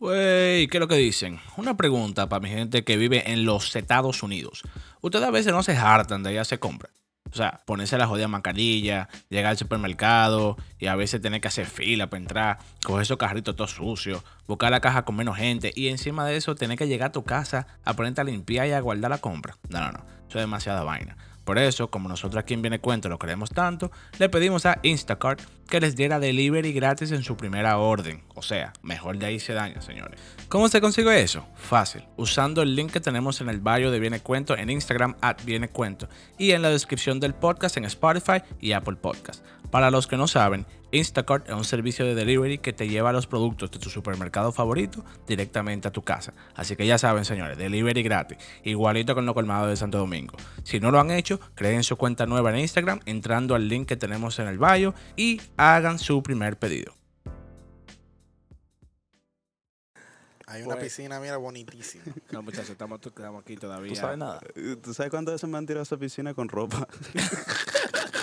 Wey, ¿qué es lo que dicen? Una pregunta para mi gente que vive en los Estados Unidos. Ustedes a veces no se hartan de ir a hacer compras. O sea, ponerse la jodida mascarilla, llegar al supermercado y a veces tener que hacer fila para entrar, coger esos carritos todos sucios, buscar la caja con menos gente y encima de eso tener que llegar a tu casa a ponerte a limpiar y a guardar la compra. No, no, no. Eso es demasiada vaina. Por eso, como nosotros aquí en Viene Cuento lo queremos tanto, le pedimos a Instacart que les diera delivery gratis en su primera orden. O sea, mejor de ahí se daña, señores. ¿Cómo se consigue eso? Fácil, usando el link que tenemos en el bio de Viene Cuento en Instagram at Viene Cuento y en la descripción del podcast en Spotify y Apple Podcast. Para los que no saben, Instacart es un servicio de delivery que te lleva los productos de tu supermercado favorito directamente a tu casa. Así que ya saben, señores, delivery gratis, igualito con lo colmado de Santo Domingo. Si no lo han hecho, creen su cuenta nueva en Instagram entrando al link que tenemos en el bio y hagan su primer pedido. Hay una Pues- piscina, mira, bonitísima. No, muchachos, estamos, estamos aquí todavía. ¿Tú sabes nada? ¿Tú sabes cuántas veces me han tirado a esa piscina con ropa?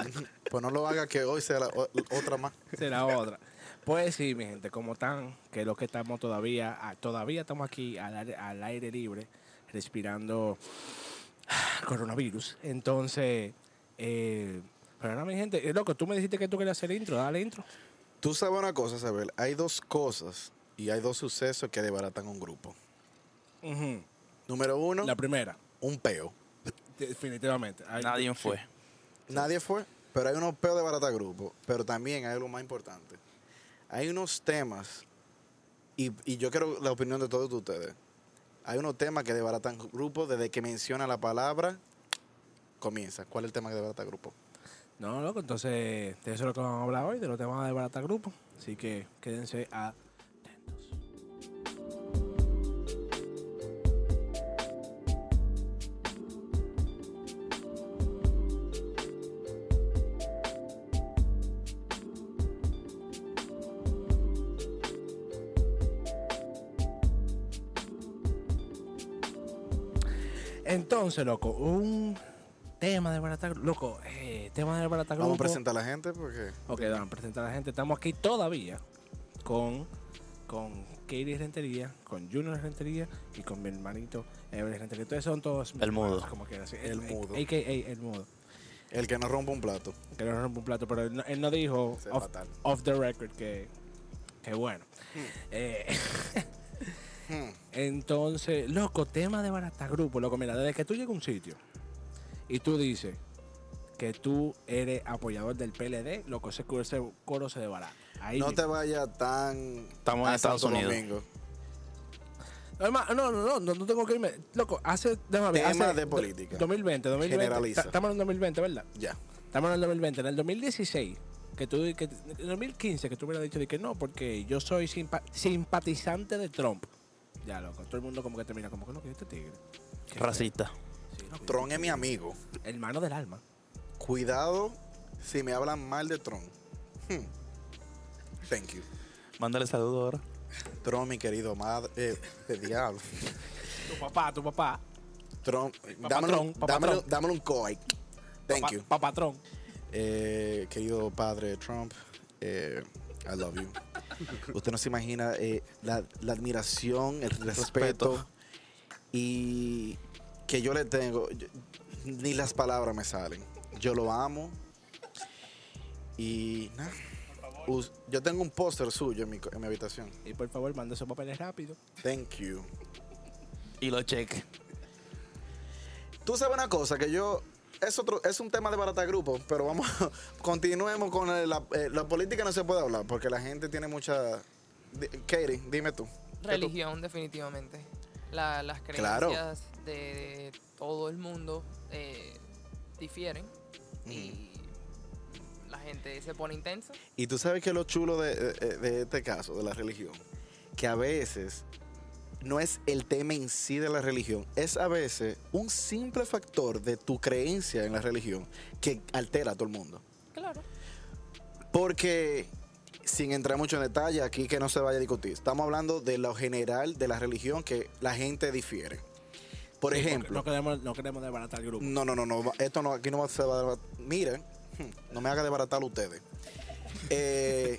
pues no lo haga que hoy sea la o- otra más. Será otra. Pues sí, mi gente, como están, que lo que estamos todavía, ah, todavía estamos aquí al aire, al aire libre, respirando coronavirus. Entonces, eh, pero nada, mi gente, eh, loco, tú me dijiste que tú querías hacer intro, dale intro. Tú sabes una cosa, Isabel. Hay dos cosas y hay dos sucesos que desbaratan un grupo. Número uno, La primera, un peo. definitivamente. Nadie sí. fue. Nadie fue, pero hay unos peos de barata grupo. Pero también hay algo más importante. Hay unos temas, y, y yo quiero la opinión de todos ustedes. Hay unos temas que desbaratan grupo desde que menciona la palabra, comienza. ¿Cuál es el tema que desbarata grupo? No, loco, entonces de eso es lo que vamos a hablar hoy, de los temas de Barata Grupo. Así que quédense atentos. Entonces, loco, un tema de Barata Grupo. Loco, eh, tema de Barata Grupo. Vamos a presentar a la gente porque Ok, vamos a presentar a la gente. Estamos aquí todavía con, con Katie Rentería, con Junior Rentería y con mi hermanito Evelyn Rentería. Ustedes son todos El mudo. Como quieras. El mudo. AKA el mudo. el que no rompa un plato. Que no rompe un plato, pero él no, él no dijo off, the record que, que bueno. Eh, Hmm. entonces, loco, tema de barata grupo, loco, mira, desde que tú llegas a un sitio y tú dices que tú eres apoyador del PLD, loco, ese, ese coro se desbarata. Ahí No mismo. te vayas tan. Estamos en Estados Unidos. Domingo. No, no, no, no, no tengo que irme. Loco, hace. déjame ver, Tema hace de política. 2020, 2020. Generaliza. Ta- Estamos en el 2020, ¿verdad? Ya. Estamos en el 2020. En el 2016, que tú. Que, en el 2015, que tú hubieras dicho de que no, porque yo soy simpa- simpatizante de Trump. Ya, loco, todo el mundo como que te mira como que no, que este tigre. Qué Racista. Sí, Tron es mi amigo. Hermano del alma. Cuidado si me hablan mal de Tron. Hmm. Thank you. Mándale saludo ahora. Tron, mi querido madre. Eh, de diablo. Tu papá, tu papá. Tron, Papá dámelo, Tron, papá dámelo- Tron. dámelo un coy. Thank papá, you. Papatrón. Eh, querido padre Trump, eh, I love you. Usted no se imagina eh, la, la admiración, el respeto, Respeto. y que yo le tengo. yo- ni las palabras me salen. Yo lo amo. Y nada. Yo tengo un póster suyo en mi, co- en mi habitación. Y por favor, manda esos papeles rápido. Thank you. Y lo cheque. Tú sabes una cosa, que yo. Es, otro, es un tema de barata grupo, pero vamos, continuemos con el- la, eh, la política no se puede hablar porque la gente tiene mucha... Di- Katie, dime tú. ¿Qué tú- Religión, definitivamente. La- las creencias Claro. de, de todo el mundo eh, difieren y la gente se pone intensa. Y tú sabes que lo chulo de, de- de este caso, de la religión, que a veces no es el tema en sí de la religión, es a veces un simple factor de tu creencia en la religión que altera a todo el mundo. Claro. Porque, sin entrar mucho en detalle, aquí que no se vaya a discutir, estamos hablando de lo general de la religión que la gente difiere. Por Sí, ejemplo, No queremos, no queremos desbaratar el grupo. no, no, no, no, esto no, aquí no se va a debatir. Miren, no me haga desbaratar ustedes. Eh,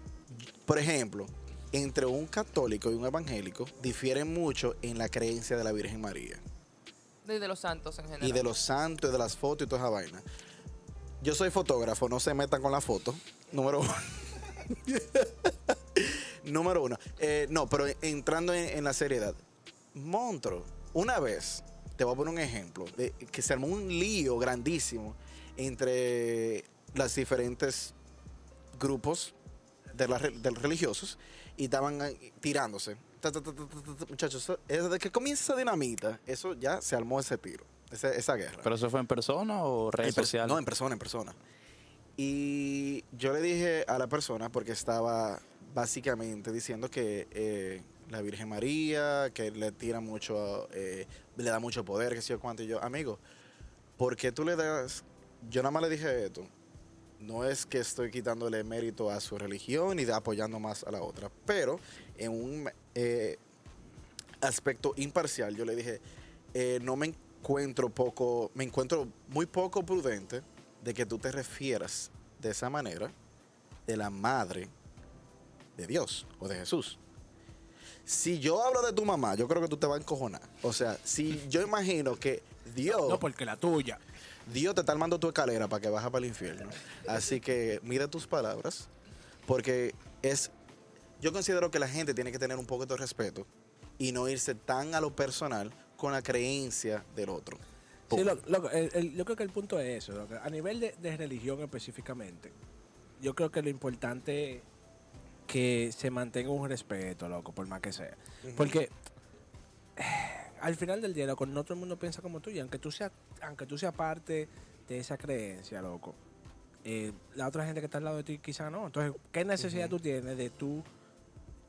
por ejemplo, entre un católico y un evangélico difieren mucho en la creencia de la Virgen María. Y de los santos en general. Y de los santos, y de las fotos y toda esa vaina. Yo soy fotógrafo, no se metan con la foto. Número uno. Número uno. Eh, no, pero entrando en, en la seriedad. Montro, una vez, te voy a poner un ejemplo, de que se armó un lío grandísimo entre las diferentes grupos de, de los religiosos y estaban tirándose. Ta, ta, ta, Muchachos, desde que comienza esa dinamita, eso ya se armó ese tiro, ese- esa guerra. ¿Pero eso fue en persona o redes En per- sociales? No, en persona, en persona. Y yo le dije a la persona, porque estaba básicamente diciendo que eh, la Virgen María, que le tira mucho, eh, le da mucho poder, que sé yo cuánto. Y yo, amigo, ¿por qué tú le das? Yo nada más le dije esto. No es que estoy quitándole mérito a su religión y apoyando más a la otra, pero en un eh, aspecto imparcial, yo le dije, eh, no me encuentro poco, me encuentro muy poco prudente de que tú te refieras de esa manera de la madre de Dios o de Jesús. Si yo hablo de tu mamá, yo creo que tú te vas a encojonar. O sea, si yo imagino que Dios, No, porque la tuya. Dios te está armando tu escalera para que bajes para el infierno. Así que mira tus palabras, porque es, yo considero que la gente tiene que tener un poco de respeto y no irse tan a lo personal con la creencia del otro. Sí, lo- loco, el- el- yo creo que el punto es eso. loco. A nivel de, de religión específicamente, yo creo que lo importante es que se mantenga un respeto, loco, por más que sea. Porque al final del día, loco, no todo el mundo piensa como tú. Y aunque tú seas, aunque tú seas parte de esa creencia, loco, eh, la otra gente que está al lado de ti quizá no. Entonces, ¿qué necesidad tú tienes de tú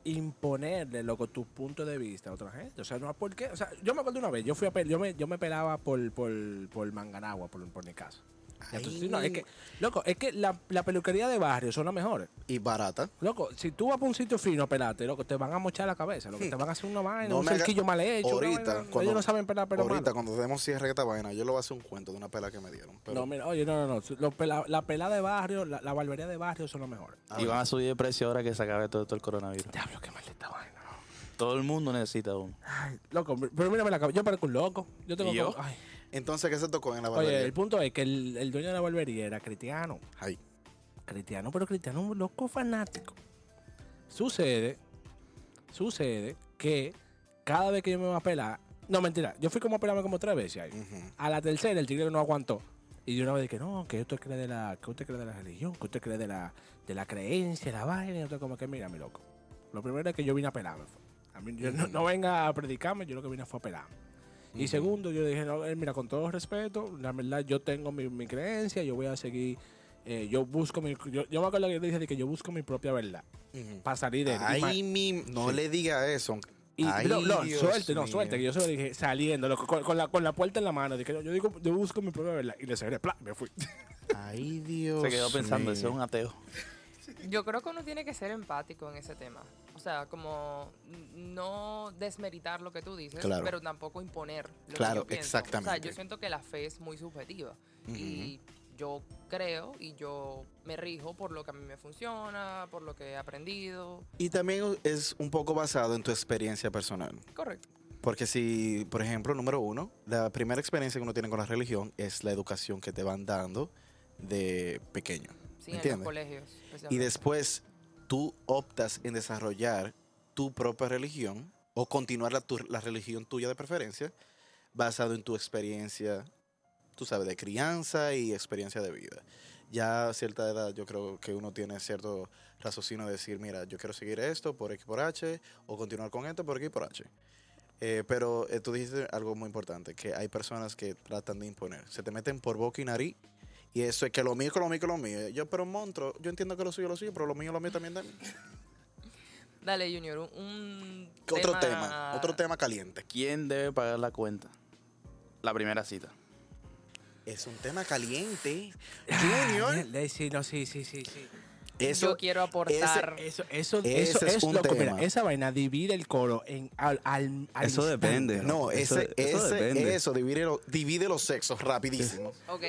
imponerle, loco, tu punto de vista a otra gente? O sea, no por qué. O sea, yo me acuerdo una vez, yo fui a yo me, yo me pelaba por, por, por Manganagua, por, por mi casa. Ya tú- Ay. no, es que, loco, es que la, la peluquería de barrio son las mejores. Y barata. Loco, si tú vas para un sitio fino a pelarte, loco, te van a mochar la cabeza, loco, te van a hacer una vaina, un me haga- cerquillo mal hecho. una Ahorita, vaina- cuando, ellos no saben pelar pero ahorita malo. cuando demos cierre de esta vaina, yo le voy a hacer un cuento de una pela que me dieron. Pero, No, mira, oye, no, no, no. Los pela- la pelada de barrio, la, la barbería de barrio son las mejores. Y van a subir de precio ahora que se acabe todo, todo el coronavirus. Diablo, qué maldita vaina. Todo el mundo necesita uno. Ay, loco, pero mírame la cabeza. Yo parezco un loco. Yo tengo ¿Y yo? como- ay. Entonces, ¿qué se tocó en la Oye, barbería? el punto es que el, el dueño de la barbería era cristiano. Ay, Cristiano, pero cristiano un loco fanático. Sucede, sucede que cada vez que yo me voy a pelar, no mentira, yo fui como a pelarme como tres veces ahí. A la tercera el tigre no aguantó. Y de una vez dije, no, que usted cree de la, que usted cree de la religión, que usted cree de la, de la creencia, la vaina, y usted como que mira, mi loco. Lo primero es que yo vine a pelarme. A mí, yo no, no venga a predicarme, yo lo que vine fue a pelarme. Y segundo, yo dije, no, eh, mira, con todo respeto, la verdad, yo tengo mi, mi creencia, yo voy a seguir, eh, yo busco mi, yo, yo me acuerdo que yo dije de que yo busco mi propia verdad, Ujú. para salir de Ay, mi, no le diga eso. y Ay, no, no, suerte, no, suerte, que yo se lo dije saliendo, loco, con, con la, con la puerta en la mano. Dije, yo, yo digo, yo busco mi propia verdad. Y le cerré, ¡plá! me fui. Ay, Dios Se quedó pensando, ese es un ateo. Yo creo que uno tiene que ser empático en ese tema. O sea, como no desmeritar lo que tú dices, Claro. pero tampoco imponer lo Claro, que yo pienso. O exactamente. sea, yo siento que la fe es muy subjetiva. Y yo creo y yo me rijo por lo que a mí me funciona, por lo que he aprendido. Y también es un poco basado en tu experiencia personal. Correcto. Porque si, por ejemplo, número uno, la primera experiencia que uno tiene con la religión es la educación que te van dando de pequeño. Sí, en los ¿Entiendes? colegios. Y después tú optas en desarrollar tu propia religión o continuar la, tu- la religión tuya de preferencia basado en tu experiencia, tú sabes, de crianza y experiencia de vida. Ya a cierta edad yo creo que uno tiene cierto raciocinio de decir, mira, yo quiero seguir esto por X por H o continuar con esto por X por H. Eh, pero eh, tú dijiste algo muy importante, que hay personas que tratan de imponer. Se te meten por boca y nariz y eso es que lo mío, que lo mío, que lo mío. Yo, pero monstruo, yo entiendo que lo suyo, lo suyo, pero lo mío, lo mío también. también. Dale, Junior, un, un ¿Qué Otro tema, otro tema caliente. ¿Quién debe pagar la cuenta? La primera cita. Es un tema caliente. Junior, Ay, Sí, no, sí, sí, sí, sí. eso, Yo quiero aportar. Eso, eso, Ese eso es es, un loco. tema. Mira, esa vaina divide el coro en, al, al, al Eso depende. no, Eso- ese, eso ese, depende. eso divide, lo- divide los sexos rapidísimo. Ok.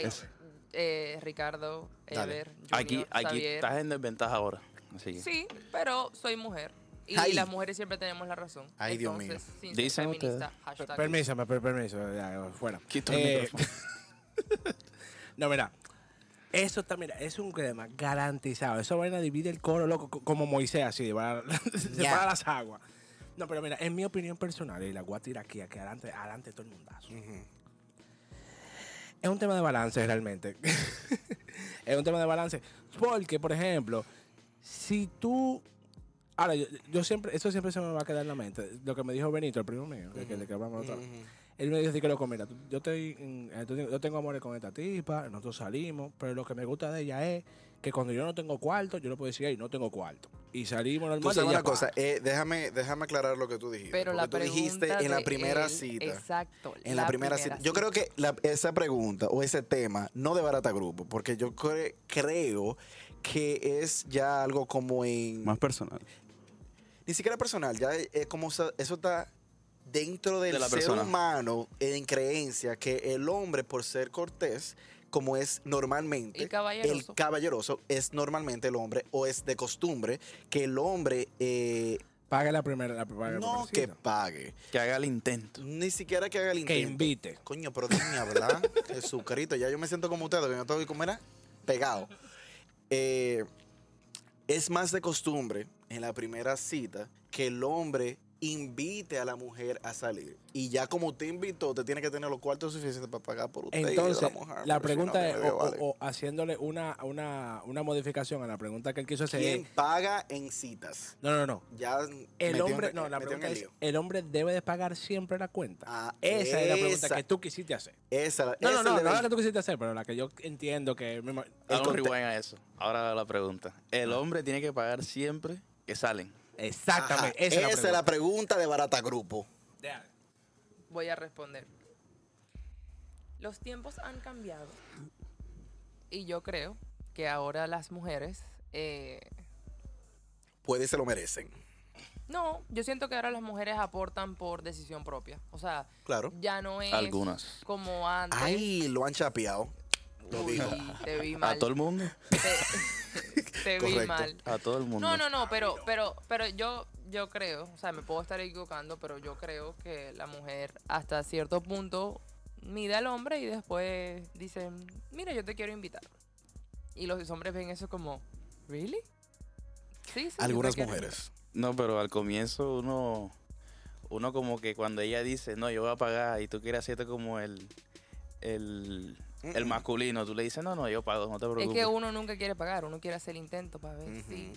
Eh, Ricardo, Dale. Ever, Junior, Aquí, aquí Xavier. estás en desventaja ahora. Así que. Sí, pero soy mujer. Y Ay. las mujeres siempre tenemos la razón. Ay, Dios mío. Entonces, sin ser Dicen feminista, ustedes. hashtag Permísame, per- permiso, ya, fuera. Quito el Eh, micrófono. No, mira. Eso está, mira, es un crema garantizado. Esa vaina divide el coro, loco, co- como Moisés, así, separa, separa las aguas. No, pero mira, en mi opinión personal, y la voy a tirar aquí, aquí adelante, adelante todo el mundazo. Es un tema de balance realmente. es un tema de balance. Porque, por ejemplo, si tú. Ahora, yo, yo siempre, eso siempre se me va a quedar en la mente. Lo que me dijo Benito, el primo mío, que, que, de que hablamos vez. Él me dijo así que loco, mira, yo estoy yo tengo amores con esta tipa, nosotros salimos, pero lo que me gusta de ella es que cuando yo no tengo cuarto, yo le puedo decir, hey, no tengo cuarto. Y salimos normal. Tú una cosa, eh, déjame, déjame aclarar lo que tú dijiste. Pero la tú dijiste en la primera él- cita. Exacto. En la, primera, cita. Yo creo que la- esa pregunta o ese tema no de barata grupo, porque yo cre- creo que es ya algo como en Más personal. ni siquiera personal, ya es, como eso está dentro del De la ser persona. humano en creencia que el hombre por ser cortés como es normalmente Y caballeroso. el caballeroso es normalmente el hombre o es de costumbre que el hombre eh, Pague la primera, la, pague no primera que pague Que haga el intento. ni siquiera que haga el Que intento invite. coño pero déjame hablar Jesucristo ya yo me siento como ustedes que yo estoy como era pegado Eh, es más de costumbre en la primera cita que el hombre invite a la mujer a salir. Y ya como te invitó, te tiene que tener los cuartos suficientes para pagar por usted. y Entonces, la, mujer, la porque si no, pregunta es, o, vale. o- haciéndole una, una, una modificación a la pregunta que él quiso hacer. ¿Quién es- paga en citas? No, no, no. Ya El en- hombre, no, la pregunta el es, lío. ¿el hombre debe de pagar siempre la cuenta? Ah, esa es la pregunta esa. que tú quisiste hacer. Esa, No, esa no, no, la que tú quisiste hacer, pero la que yo entiendo que... me ima- El a eso. Ahora la pregunta. El hombre tiene que pagar siempre que salen. Exactamente, Ajá, esa, es la pregunta. pregunta de Barata Grupo. Voy a responder. Los tiempos han cambiado. Y yo creo que ahora las mujeres... eh, Puede se lo merecen. no, yo siento que ahora las mujeres aportan por decisión propia. O sea, Claro. ya no es Algunas. como antes. Ay, lo han chapeado. Lo Uy, dijo. te vi A mal. todo el mundo. Te, te vi Correcto. mal. A todo el mundo. No, no, no, pero, pero, pero yo, yo creo, o sea, me puedo estar equivocando, pero yo creo que la mujer hasta cierto punto mide al hombre y después dicen, mira, yo te quiero invitar. Y los hombres ven eso como, ¿really? Sí, sí, Algunas mujeres. No, pero al comienzo uno, uno como que cuando ella dice, no, yo voy a pagar y tú quieres hacerte como el, el, el Mm-mm. masculino, tú le dices, no, no, yo pago, no te preocupes. Es que uno nunca quiere pagar, uno quiere hacer el intento para ver si...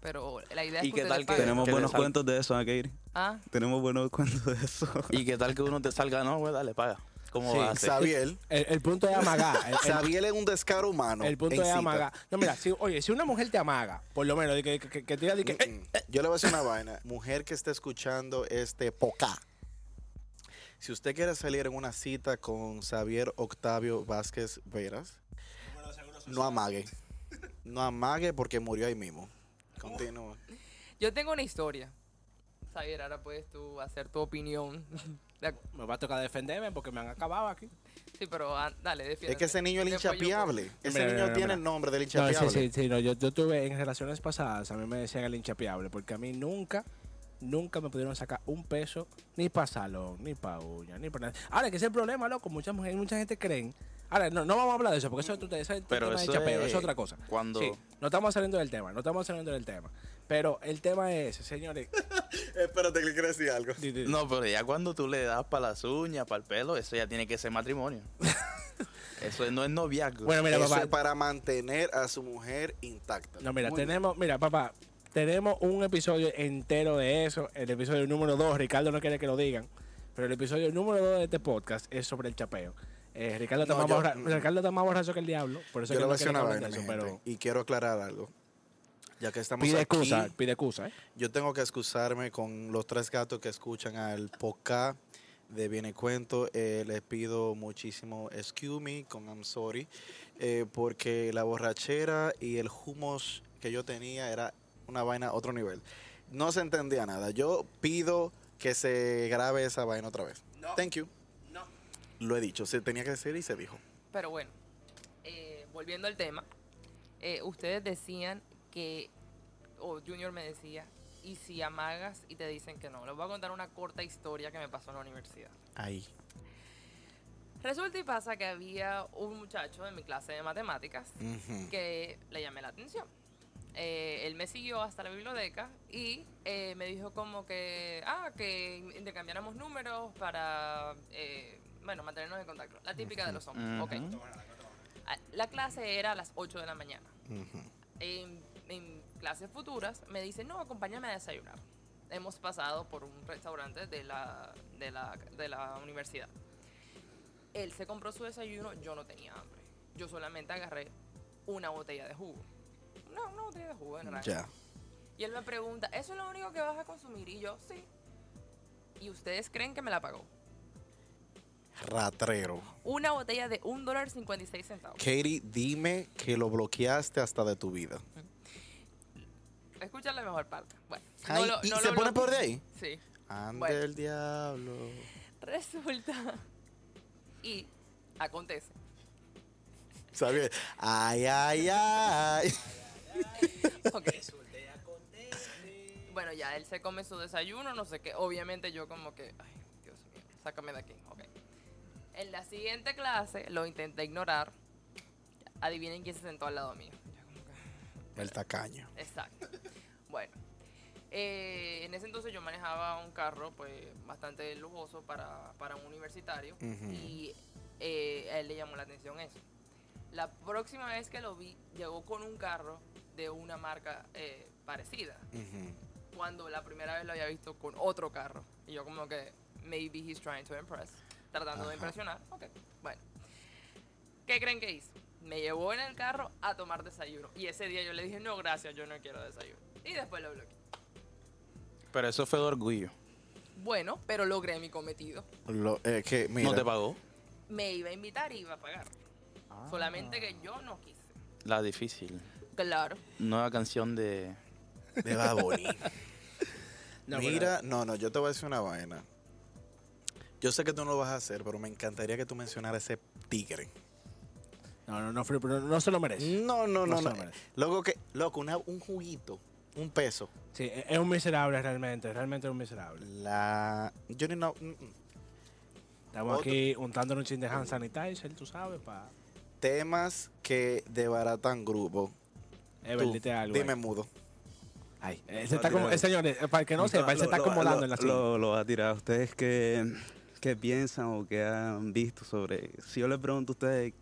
Pero la idea es ¿Y que qué tal que-. Tenemos que buenos cuentos de eso, ¿ah, Keiri? Ah, Tenemos buenos cuentos de eso. Y qué tal que uno te salga, no, pues dale, paga. ¿Cómo Sí, vas a hacer? Xavier. El, el punto es amagar. El, el- Xavier es un descaro humano. el punto es cita. amagar. No, mira, si, oye, si una mujer te amaga, por lo menos, de que, que, que te diga que, "Eh, Mm-mm. Yo le voy a decir una vaina. Mujer que esté escuchando este poca. Si usted quiere salir en una cita con Xavier Octavio Vázquez Veras, no amague. No amague porque murió ahí mismo. Continúa. yo tengo una historia. Xavier, ahora puedes tú hacer tu opinión. Me va a tocar defenderme porque me han acabado aquí. Sí, pero ah, dale, defiéndete. Es que ese niño es hinchapiable. Ese Mira, niño mira, tiene mira. el nombre del No, hinchapiable. sí, sí, sí, no, yo, yo tuve en relaciones pasadas, a mí me decían el hinchapiable, porque a mí nunca, nunca me pudieron sacar un peso, ni para salón, ni para uña, ni para nada. Ahora, que ese es el problema, loco, mucha, mucha gente creen. Ahora, no, no vamos a hablar de eso, porque eso, es eso Pero tema de eso chapeo, es es otra cosa. cuando- Sí, no estamos saliendo del tema, no estamos saliendo del tema. Pero el tema es ese, señores. Espérate que le quiero decir algo. di- di- No, pero ya cuando tú le das para las uñas, para el pelo, eso ya tiene que ser matrimonio. eso no es noviazgo. Bueno, mira, Eso papá. es para mantener a su mujer intacta. No, mira, Muy bien. tenemos, mira, papá, tenemos un episodio entero de eso. El episodio número 2, Ricardo no quiere que lo digan, pero el episodio número 2 de este podcast es sobre el chapeo. Eh, Ricardo, está No, más yo- borra-. Ricardo está más borracho que el diablo, por eso Yo que no hablen vaina, eso, pero y quiero aclarar algo. Ya que estamos pide aquí, excusa, pide excusa, ¿eh? yo tengo que excusarme con los tres gatos que escuchan al podcast de Viene Cuento. Eh, les pido muchísimo excuse me con I'm sorry, eh, porque la borrachera y el humos que yo tenía era una vaina a otro nivel. No se entendía nada. Yo pido que se grabe esa vaina otra vez. Thank you. No. Lo he dicho, se tenía que decir y se dijo. Pero bueno, eh, volviendo al tema, eh, ustedes decían que, o Junior me decía, y si amagas y te dicen que no. Les voy a contar una corta historia que me pasó en la universidad. Ahí. Resulta y pasa que había un muchacho en mi clase de matemáticas que le llamé la atención. Eh, él me siguió hasta la biblioteca y eh, me dijo como que, ah, que intercambiáramos números para, eh, bueno, mantenernos en contacto. La típica de los hombres. Ah, La clase era a las 8 de la mañana. En, en clases futuras me dice, no, acompáñame a desayunar. Hemos pasado por un restaurante de la, de la, de la universidad. Él se compró su desayuno, yo no tenía hambre. Yo solamente agarré una botella de jugo. No, una botella de jugo, en realidad. Ya. Y él me pregunta, ¿eso es lo único que vas a consumir? Y yo, sí. ¿Y ustedes creen que me la pagó? Ratrero. Una botella de un dólar 56 centavos. Katie, dime que lo bloqueaste hasta de tu vida. Escucha la mejor parte. Bueno, Ay, lo- ¿Y no se lo pone bloqueé. por de ahí? Sí. Ande Bueno. el diablo. Resulta y acontece ¿Sabes? Ay, ay, ay. Ok. Bueno, ya él se come su desayuno, no sé qué. Obviamente yo como que, ay, Dios mío, sácame de aquí. Ok. En la siguiente clase lo intenté ignorar. Adivinen quién se sentó al lado mío. Que, El tacaño. Exacto. Bueno, eh, en ese entonces yo manejaba un carro pues bastante lujoso para, para un universitario Ujú. y eh, a él le llamó la atención eso. La próxima vez que lo vi, llegó con un carro de una marca eh, parecida, cuando la primera vez lo había visto con otro carro. Y yo como que, maybe he's trying to impress, tratando de impresionar. Ok, bueno. ¿Qué creen que hizo? Me llevó en el carro a tomar desayuno. Y ese día yo le dije, no, gracias, yo no quiero desayuno. Y después lo bloqueé. Pero eso fue de orgullo. Bueno, pero logré mi cometido. Lo, eh, que, mira, No te pagó. Me iba a invitar y iba a pagar. Solamente que yo no quise. La difícil. Claro. Nueva canción de. de Bad Bunny. No, Mira, no, no, yo te voy a decir una vaina. Yo sé que tú no lo vas a hacer, pero me encantaría que tú mencionaras ese tigre. No, no, no, Felipe, no, no se lo merece. No, no, no, se no. lo merece. Loco, que, loco, una- un juguito, un peso. Sí, es es un miserable realmente, realmente es un miserable. La. Yo ni no. mm, mm. Estamos Otro- aquí untándonos un chin de hand sanitizer, tú sabes, para... Temas que debaratan grupo. Ever, Tú, dite algo. dime ahí. mudo. Ay, él se está como, eh, señores, eh, para que no sepa, él se está Lo- acomodando lo- en la silla. Lo, lo va a tirar. ¿Ustedes qué, qué piensan o qué han visto sobre...? Si yo les pregunto a ustedes,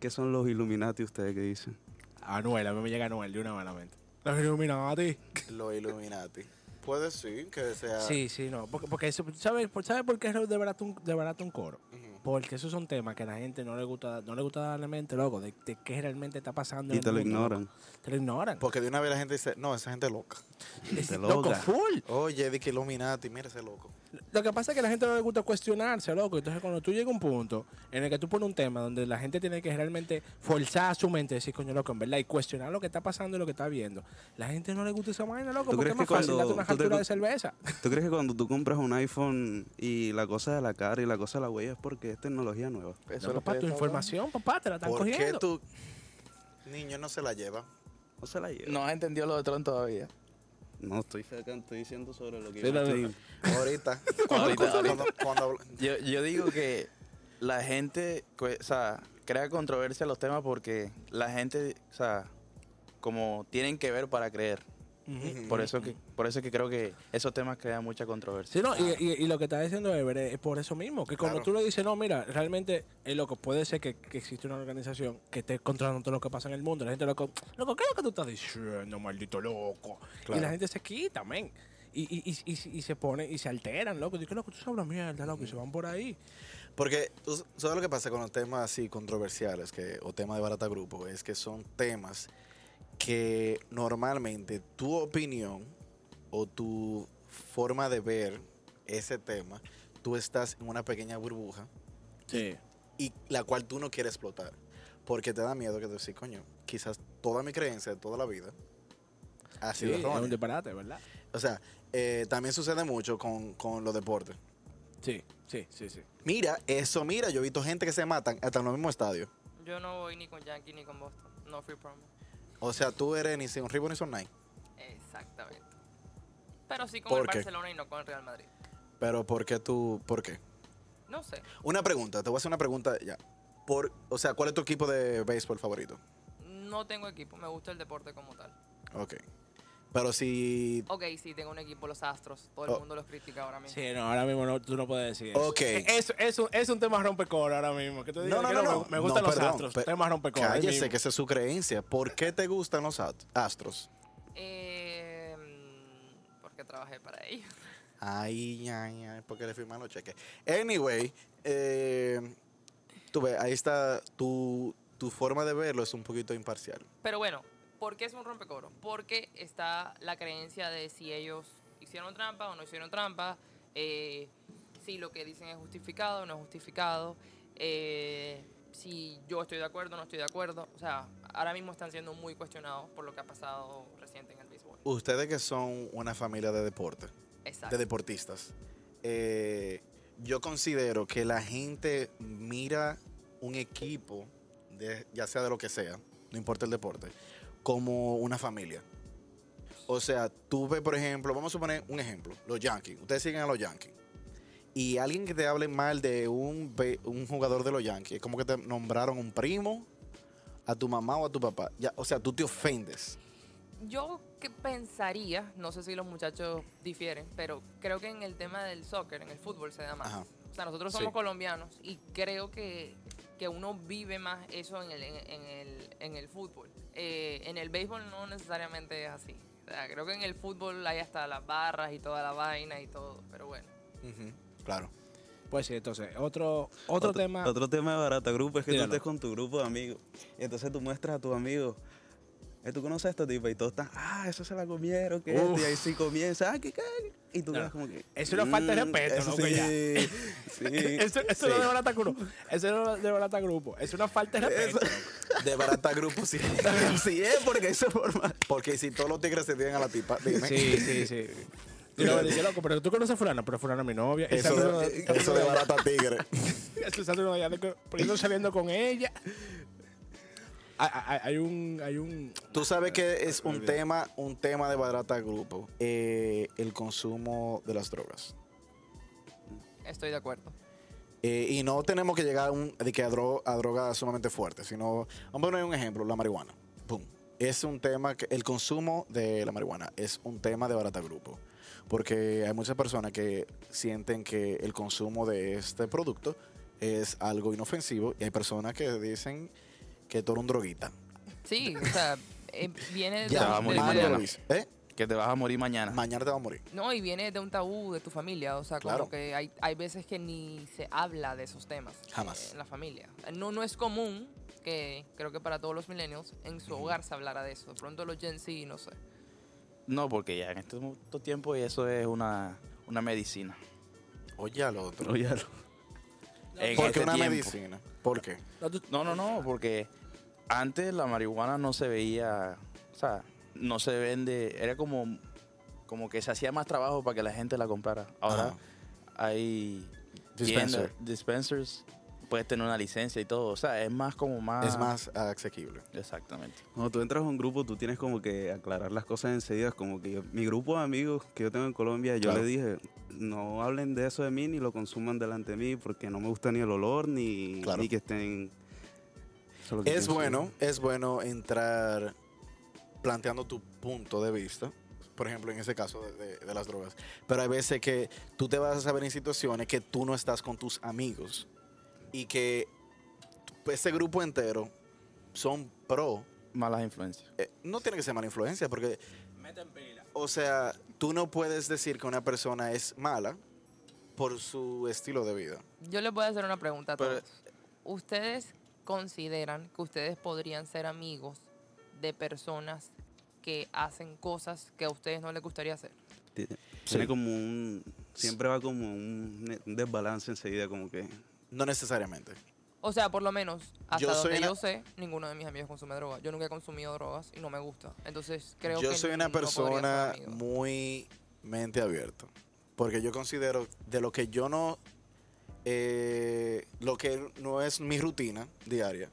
¿qué son los Illuminati ustedes que dicen? Anuel, a mí me llega Anuel de una buena mente. Los Illuminati. Los Illuminati. Puede ser que sea. Sí, sí, no. Porque, porque eso- ¿sabes, por- ¿sabe por qué es de barato un, de barato un coro? Ujú. Porque esos son temas que a la gente no le gusta, no le gusta darle mente, loco, de, de qué realmente está pasando. Y en te el lo mundo, ignoran. loco. Te lo ignoran. Porque de una vez la gente dice, no, esa gente es loca. Es- loco, full. Oye, di que Illuminati, mira ese loco. Lo que pasa es que a la gente no le gusta cuestionarse, loco. Entonces, cuando tú llegas a un punto en el que tú pones un tema donde la gente tiene que realmente forzar su mente, decir, coño, loco, en verdad, y cuestionar lo que está pasando y lo que está viendo, la gente no le gusta esa vaina, loco, ¿Tú porque es más que fácil darte una co- de cerveza. ¿Tú crees que cuando tú compras un iPhone y la cosa de la cara y la cosa de la huella es porque es tecnología nueva? Eso No, papá, tu información, papá, te la están ¿Por qué cogiendo. tú, niño, no se la lleva? No se la lleva. No has entendido lo de Tron todavía. No, estoy, cerca- estoy diciendo sobre lo que Sí, yo estoy- Ahorita. cuando, Ahorita, cuando- ahorita. cuando hablo- Yo, yo digo que la gente, o sea, crea controversia los temas porque la gente, o sea, como tienen que ver para creer. Por eso que, por eso que creo que esos temas crean mucha controversia. Sí, no, y, y- y lo que está diciendo Ever es por eso mismo, que cuando Claro. tú le dices, no, mira, realmente, es loco, puede ser que, que existe una organización que esté controlando todo lo que pasa en el mundo. La gente, loco, loco, ¿qué es lo que tú estás diciendo, maldito loco? Y la gente se quita, men. Y, y, y, y- y se pone, y se alteran, loco. Dice, loco, tú sabes la mierda, loco, y se van por ahí. Porque tú sabes lo que pasa con los temas así controversiales que, o temas de barata grupo, es que son temas que normalmente tu opinión o tu forma de ver ese tema, tú estás en una pequeña burbuja Sí. y la cual tú no quieres explotar. Porque te da miedo que te decís, coño, quizás toda mi creencia de toda la vida ha Sí, sido es errónea". un disparate, ¿verdad? O sea, eh, también sucede mucho con, con los deportes. Sí, sí, sí, sí. Mira, eso, mira, yo he visto gente que se matan hasta en los mismos estadios. Yo no voy ni con Yankee ni con Boston. No free promo. O sea, tú eres ni Son River ni Son Nine. Exactamente. Pero sí con ¿Por el qué? Barcelona y no con el Real Madrid. Pero ¿por qué tú, por qué? No sé. Una pregunta, te voy a hacer una pregunta ya. Por, o sea, ¿cuál es tu equipo de béisbol favorito? No tengo equipo, me gusta el deporte como tal. Ok. Pero si... Ok, sí, tengo un equipo, los Astros. Todo el Oh. mundo los critica ahora mismo. Sí, no, ahora mismo no, tú no puedes decir eso. Ok. Es, es, un, es un tema rompecoro ahora mismo. Que tú digas No, no, no, no. Me, me gustan No, los perdón, astros. Tema rompecoro. ahí Cállese, que esa es su creencia. ¿Por qué te gustan los astros? Eh, porque trabajé para ellos. Ay, ay, ay, porque le firman los cheques. Anyway, eh, tú ves, ahí está, tu, tu forma de verlo es un poquito imparcial. Pero bueno, ¿por qué es un rompecoro? Porque está la creencia de si ellos hicieron trampa o no hicieron trampa, eh, si lo que dicen es justificado o no es justificado, eh, si yo estoy de acuerdo o no estoy de acuerdo. O sea, ahora mismo están siendo muy cuestionados por lo que ha pasado reciente en el béisbol. Ustedes que son una familia de deporte, Exacto. de deportistas, eh, yo considero que la gente mira un equipo, de, ya sea de lo que sea, no importa el deporte, como una familia. O sea, tú ves, por ejemplo, vamos a suponer un ejemplo, los Yankees. Ustedes siguen a los Yankees. Y alguien que te hable mal de un, un jugador de los Yankees, es como que te nombraron un primo, a tu mamá o a tu papá. Ya, o sea, tú te ofendes. Yo que pensaría, no sé si los muchachos difieren, pero creo que en el tema del soccer, en el fútbol se da más. Ajá. O sea, nosotros Sí. somos colombianos y creo que, que uno vive más eso en el, en, en el, en el fútbol. Eh, en el béisbol no necesariamente es así. O sea, creo que en el fútbol hay hasta las barras y toda la vaina y todo, pero bueno. Claro. Pues sí, entonces, otro, otro, tema. Otro tema de barata grupo es que Dígalo. tú estés con tu grupo de amigos. Y entonces tú muestras a tus amigos. eh, tú conoces a esta tipa y todos están, ah, eso se la comieron, que esto", y ahí sí comienza, ah, que qué. Y tú No, quedas como que. es una falta de "Mm, respeto, eso loco, sí, ya". sí. eso eso no es de barata grupo. Eso no es de barata grupo. Es una falta de respeto. De barata grupo, sí. Sí es, porque esa forma. Porque si todos los tigres se tienen a la tipa, dime. Sí, sí, sí. Y luego dice, loco, pero tú conoces a fulano, pero fulano es mi novia. Eso sale uno- de, eso de barata tigre. Eso de saliendo con ella. Hay, hay- hay un, hay un. Tú sabes que es un tema, un tema de barata grupo, eh, el consumo de las drogas. Estoy de acuerdo. Eh, y no tenemos que llegar a, un, de que a, dro- a drogas sumamente fuertes, sino, vamos a poner un ejemplo, la marihuana. Pum. Es un tema, que el consumo de la marihuana es un tema de barata grupo. Porque hay muchas personas que sienten que el consumo de este producto es algo inofensivo y hay personas que dicen que tú eres un droguita. Sí, o sea, eh, viene de, Ya, Ya, vamos mañana. lo dice. ¿Eh? Que te vas a morir mañana. Mañana te va a morir. No, y viene de un tabú de tu familia. O sea, como Claro. que hay, hay veces que ni se habla de esos temas. Jamás. eh, en la familia. No, no es común que, creo que para todos los millennials, en su hogar se hablara de eso. De pronto los Gen Z, no sé. No, porque ya en estos, estos tiempos eso es una, una medicina. Oye al otro. Óyalo. En ¿Por qué este una tiempo. medicina? ¿Por qué? No, no, no, porque antes la marihuana no se veía, o sea, no se vende, era como, como que se hacía más trabajo para que la gente la comprara. Ahora hay Dispenser. tiendas, dispensers, puedes tener una licencia y todo, o sea, es más como más... Es más asequible. Exactamente. Cuando tú entras a un grupo, tú tienes como que aclarar las cosas enseguida. Como que yo- mi grupo de amigos que yo tengo en Colombia, yo Claro. le dije, no hablen de eso de mí ni lo consuman delante de mí porque no me gusta ni el olor ni, Claro. ni que estén... Es pienso bueno, es bueno entrar planteando tu punto de vista. Por ejemplo, en ese caso de, de- de las drogas. Pero hay veces que tú te vas a saber en situaciones que tú no estás con tus amigos y que ese grupo entero son pro. Malas influencias. Eh, no tiene que ser mala influencia porque, o sea, tú no puedes decir que una persona es mala por su estilo de vida. Yo les voy a hacer una pregunta a Pero- todos. ¿Ustedes consideran que ustedes podrían ser amigos de personas que hacen cosas que a ustedes no les gustaría hacer? Tiene, tiene como un... Siempre va como un, desbalance enseguida, como que... No necesariamente. O sea, por lo menos, hasta Yo soy donde una- yo sé, ninguno de mis amigos consume droga. Yo nunca he consumido drogas y no me gusta. Entonces, creo yo que soy una no persona muy mente abierta. Porque yo considero de lo que yo no. eh, lo que no es mi rutina diaria.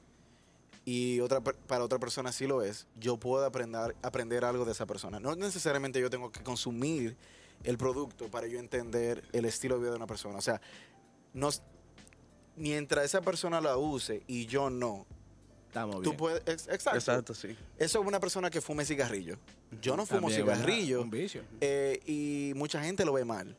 Y otra, para otra persona sí lo es. Yo puedo aprender, aprender algo de esa persona. No necesariamente yo tengo que consumir el producto para yo entender el estilo de vida de una persona. O sea, nos, mientras esa persona la use y yo no, Estamos tú bien. puedes... ex- exacto. Exacto, sí. Eso es una persona que fume cigarrillo. Yo no fumo cigarrillo. Un vicio. Eh, y mucha gente lo ve mal.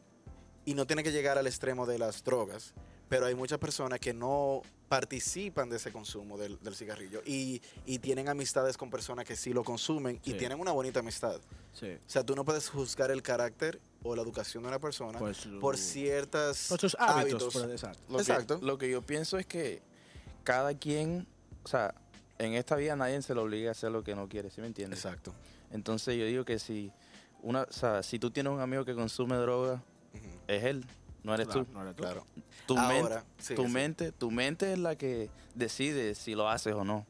Y no tiene que llegar al extremo de las drogas. Pero hay muchas personas que no participan de ese consumo del, del cigarrillo. Y, y tienen amistades con personas que sí lo consumen y tienen una bonita amistad. Sí. O sea, tú no puedes juzgar el carácter o la educación de una persona Por su- por ciertas Por sus hábitos. por- exacto. Lo Exacto. Que, lo que yo pienso es que cada quien, o sea, en esta vida nadie se le obliga a hacer lo que no quiere, ¿sí me entiendes? Exacto. Entonces yo digo que si una, o sea, si tú tienes un amigo que consume droga, es él, no eres Claro, tú. no eres tú. Claro. Tu, Ahora, mente, tu mente, tu mente es la que decide si lo haces o no.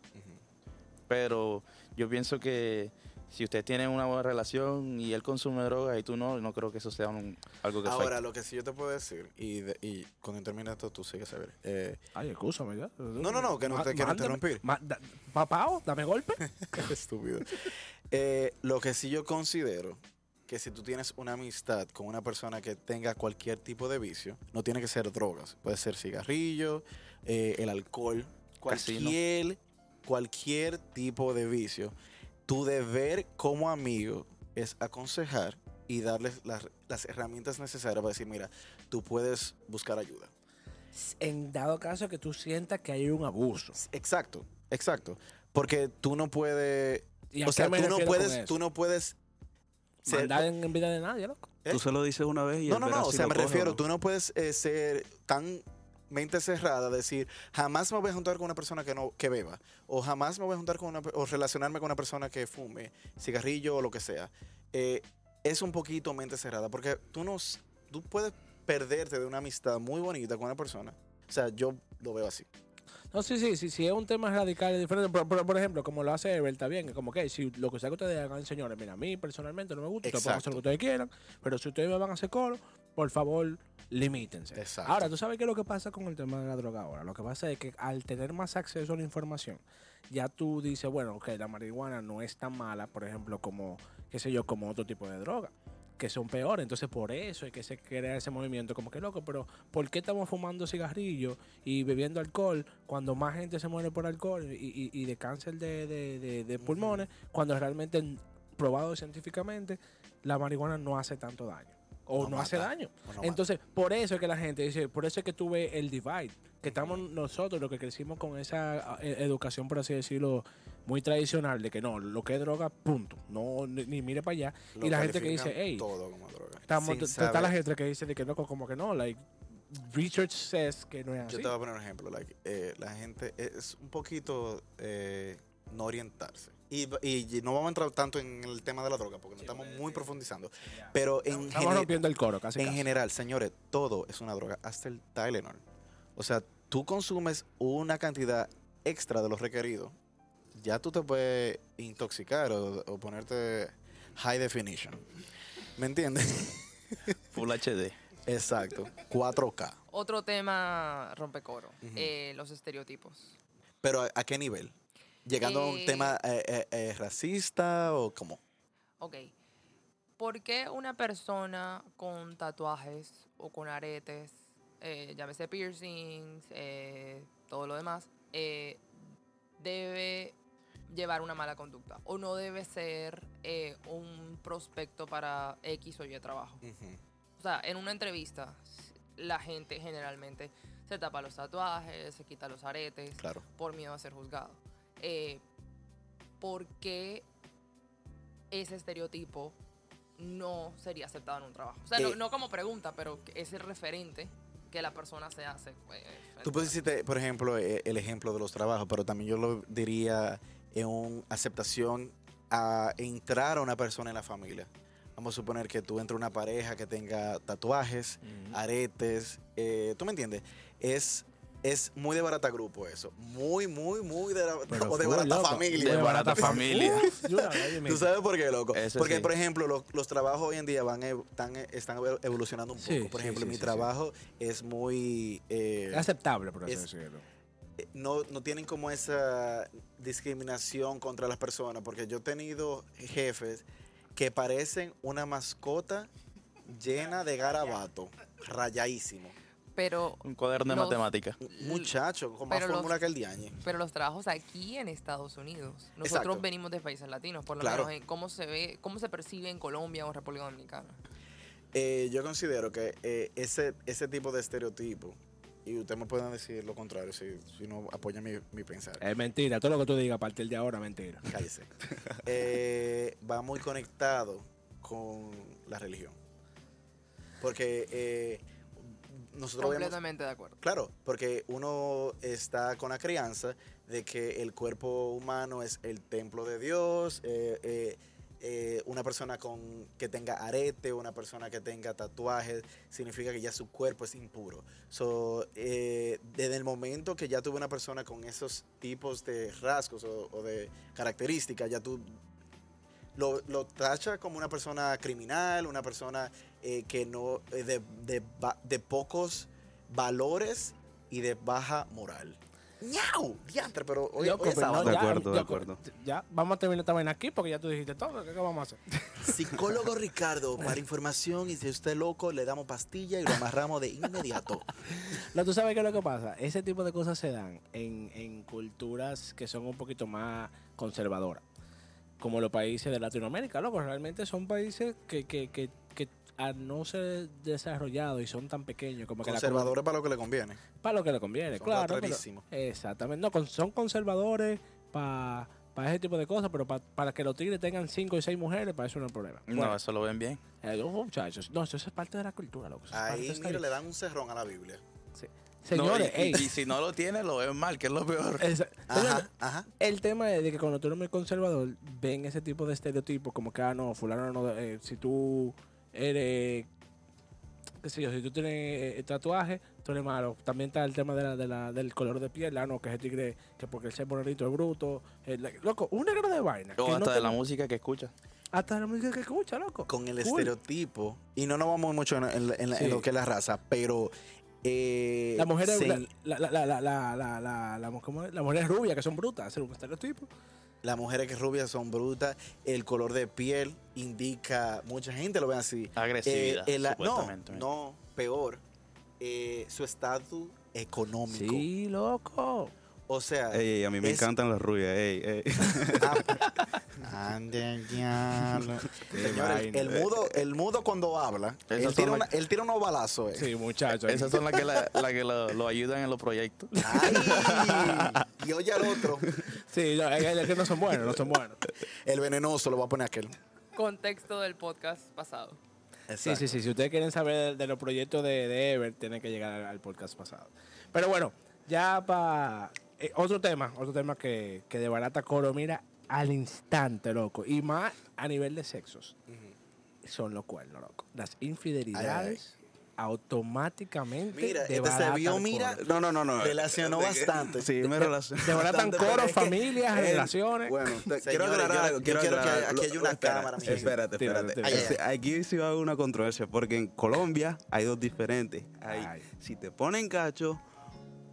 Pero yo pienso que si ustedes tienen una buena relación y él consume droga y tú no, no creo que eso sea un- algo que Ahora, afecte. lo que sí yo te puedo decir, y, de- y cuando termine esto tú sigues a ver. Eh, Ay, escúchame ya. No, no, no, que no Ma- te quiero interrumpir. ma- da- Papao, dame golpe. Qué estúpido. Eh, lo que sí yo considero que si tú tienes una amistad con una persona que tenga cualquier tipo de vicio, no tiene que ser drogas, puede ser cigarrillo, eh, el alcohol, Casino. cualquier, cualquier tipo de vicio. Tu deber como amigo es aconsejar y darles las, las herramientas necesarias para decir, mira, tú puedes buscar ayuda. En dado caso que tú sientas que hay un abuso. Exacto, exacto. Porque tú no puedes, ¿Y a o sea, tú no puedes, tú no puedes Mandar en, en vida de nadie, loco. ¿Eh? Tú se lo dices una vez y No, no, no, o sea, me coge refiero, no. tú no puedes eh, ser tan mente cerrada, decir, jamás me voy a juntar con una persona que no que beba, o jamás me voy a juntar con una, o relacionarme con una persona que fume cigarrillo o lo que sea. Eh, es un poquito mente cerrada, porque tú no, s- tú puedes perderte de una amistad muy bonita con una persona. O sea, yo lo veo así. No, sí, sí, sí, sí, es un tema radical y diferente. Por, por- por ejemplo, como lo hace Ever, está bien. Como que si lo que sea que ustedes hagan, señores, mira, a mí personalmente no me gusta, pueden hacer lo que ustedes quieran, pero si ustedes me van a hacer coro, por favor, limítense. Exacto. Ahora, ¿tú sabes qué es lo que pasa con el tema de la droga ahora? Lo que pasa es que al tener más acceso a la información, ya tú dices, bueno, ok, la marihuana no es tan mala, por ejemplo, como, qué sé yo, como otro tipo de droga que son peores. Entonces, por eso es que se crea ese movimiento. Como que loco, pero ¿por qué estamos fumando cigarrillos y bebiendo alcohol cuando más gente se muere por alcohol y, y- y de cáncer de, de- de- de pulmones? Cuando realmente, probado científicamente, la marihuana no hace tanto daño. O No no, hace daño. Mata. Entonces, por eso es que la gente dice, por eso es que tú ves el divide, que estamos nosotros, los que crecimos con esa eh, educación, por así decirlo, muy tradicional, de que no, lo que es droga, punto. No, ni, ni mire para allá. Lo y la gente que dice, hey, todo como droga. estamos, está la gente que dice de que loco, como que no, like, research says que no es así. Yo te voy a poner un ejemplo. like, eh, la gente es un poquito eh, no orientarse. Y, y no vamos a entrar tanto en el tema de la droga porque nos estamos muy profundizando. Pero en, Estamos rompiendo el coro, casi. en casi. general, señores, todo es una droga, hasta el Tylenol. O sea, tú consumes una cantidad extra de lo requerido, ya tú te puedes intoxicar o, o ponerte high definition. ¿Me entiendes? Full HD. Exacto. 4K. Otro tema rompecoro, eh, los estereotipos. Pero ¿a, a qué nivel? ¿Llegando a un Eh, tema eh, eh, eh, racista o cómo? Ok. ¿Por qué una persona con tatuajes o con aretes, eh, llámese piercings, eh, todo lo demás, eh, debe llevar una mala conducta? ¿O no debe ser eh, un prospecto para X o Y trabajo? O sea, en una entrevista, la gente generalmente se tapa los tatuajes, se quita los aretes Claro. por miedo a ser juzgado. Eh, ¿Por qué ese estereotipo no sería aceptado en un trabajo? O sea, Eh, no, no como pregunta, pero es el referente que la persona se hace. pues, Tú pusiste, por ejemplo, eh, el ejemplo de los trabajos, pero también yo lo diría en una aceptación a entrar a una persona en la familia. Vamos a suponer que tú entres a una pareja que tenga tatuajes, aretes, eh, ¿tú me entiendes? Es, es muy de barata grupo eso. Muy, muy, muy de, Pero o de full, barata loco. familia. De barata fam- familia. ¿Tú sabes por qué, loco? Eso Porque, sí. por ejemplo, lo- los trabajos hoy en día van ev- están, están evolucionando un poco. Sí, por ejemplo, sí, mi sí, sí. trabajo es muy... eh, Es aceptable, por así decirlo. No, no tienen como esa discriminación contra las personas, porque yo he tenido jefes que parecen una mascota llena de garabato, rayadísimo. Pero, Un cuaderno de matemáticas. Muchacho, con más Pero los- fórmula que el diañe. pero los trabajos aquí en Estados Unidos. Nosotros Exacto. venimos de países latinos, por lo Claro. menos en cómo se ve, cómo se percibe en Colombia o República Dominicana. Eh, yo considero que eh, ese, ese tipo de estereotipo, y ustedes me pueden decir lo contrario si, si no apoyan mi, mi pensar. Es mentira, todo lo que tú digas a partir de ahora, mentira. Cállese. Eh, va muy conectado con la religión. Porque eh, nosotros vemos... Completamente de acuerdo. Claro, porque uno está con la crianza de que el cuerpo humano es el templo de Dios, eh, eh, una persona con, que tenga arete, una persona que tenga tatuajes, significa que ya su cuerpo es impuro. So, eh, desde el momento que ya tuve una persona con esos tipos de rasgos o, de características, ya tú lo, lo como una persona criminal, una persona eh, que no de, de de pocos valores y de baja moral. ¡Ñau! Diantre, pero hoy, Loco, hoy es pero no, sábado. De ya, acuerdo, de acuerdo. Ya, vamos a terminar vaina aquí porque ya tú dijiste todo. ¿Qué, qué vamos a hacer? Psicólogo Ricardo, para información y si usted es loco, le damos pastilla y lo amarramos de inmediato. No, tú sabes qué es lo que pasa. Ese tipo de cosas se dan en, en culturas que son un poquito más conservadoras. Como los países de Latinoamérica, loco. Realmente son países que, que, que al no ser desarrollados y son tan pequeños como que la Conservadores para lo que le conviene. para lo que le conviene, Son claro. pero- exactamente. No, con- son conservadores para ese tipo de cosas, pero pa- para que los tigres tengan cinco y seis mujeres, para eso no es problema. No, Bueno, eso lo ven bien. eh, oh, muchachos, no, eso es parte de la cultura, loco. Ahí, esta vida. le dan un cerrón a la Biblia. Señores, No, y, y- ey, y si no lo tiene, lo ven mal, que es lo peor. señores, Ajá, ajá. El tema es de que cuando tú eres muy conservador, ven ese tipo de estereotipos como que, ah, no, fulano no, eh, si tú eres, qué sé yo, si tú tienes eh, tatuaje, tú eres malo. También está el tema de la, de la- del color de piel, ah, no, que ese tigre, que porque el ser morenito es bruto. eh, la- loco, un negro de vaina. O que hasta no de te- la música que escucha. Hasta de la música que escucha, loco. Con el Cool. estereotipo, y no nos vamos mucho en, en- en- en Sí. lo que es la raza, pero... eh, La mujer es, se- la, la, la, la, la, la, la, la- ¿cómo es? La mujer es rubia, que son brutas, es un estereotipo. Las mujeres que rubias son brutas, el color de piel indica, mucha gente lo ve así. Agresividad, Eh, el- no, supuestamente. no, peor, eh, su estatus económico. Sí, loco. O sea, Ey, ey, a mí me es- encantan las rubias, ey, ey. ande el el mudo, el mudo cuando habla, él tira, él unos balazos. eh. Sí, muchachos. Esas son las que, la, la que lo, lo ayudan en los proyectos. Ay, y oye al otro, Sí, no, que no son buenos, no son buenos. el venenoso lo va a poner aquel. Contexto del podcast pasado. Sí, sí, sí. Si ustedes quieren saber de, los proyectos de, de Ever, tienen que llegar al, al podcast pasado. Pero bueno, ya para otro tema, otro tema que, que de barata coro, mira, al instante, loco. Y más a nivel de sexos. Son los cuernos, loco. Las infidelidades automáticamente Mira, de este se vio, mira, coro. No, no, no, no. Relacionó De- bastante. Sí, me relacionó. De baratan bastante, pero coro, es que- familias, eh, relaciones. Bueno, te- Señores, quiero aclarar yo- Quiero quiero que aquí hay una espera, cámara, Espérate, Tírate, espérate. tírate. Ay, ay, Aquí sí va a haber una controversia porque en Colombia hay dos diferentes. Hay, Ay. si te ponen cacho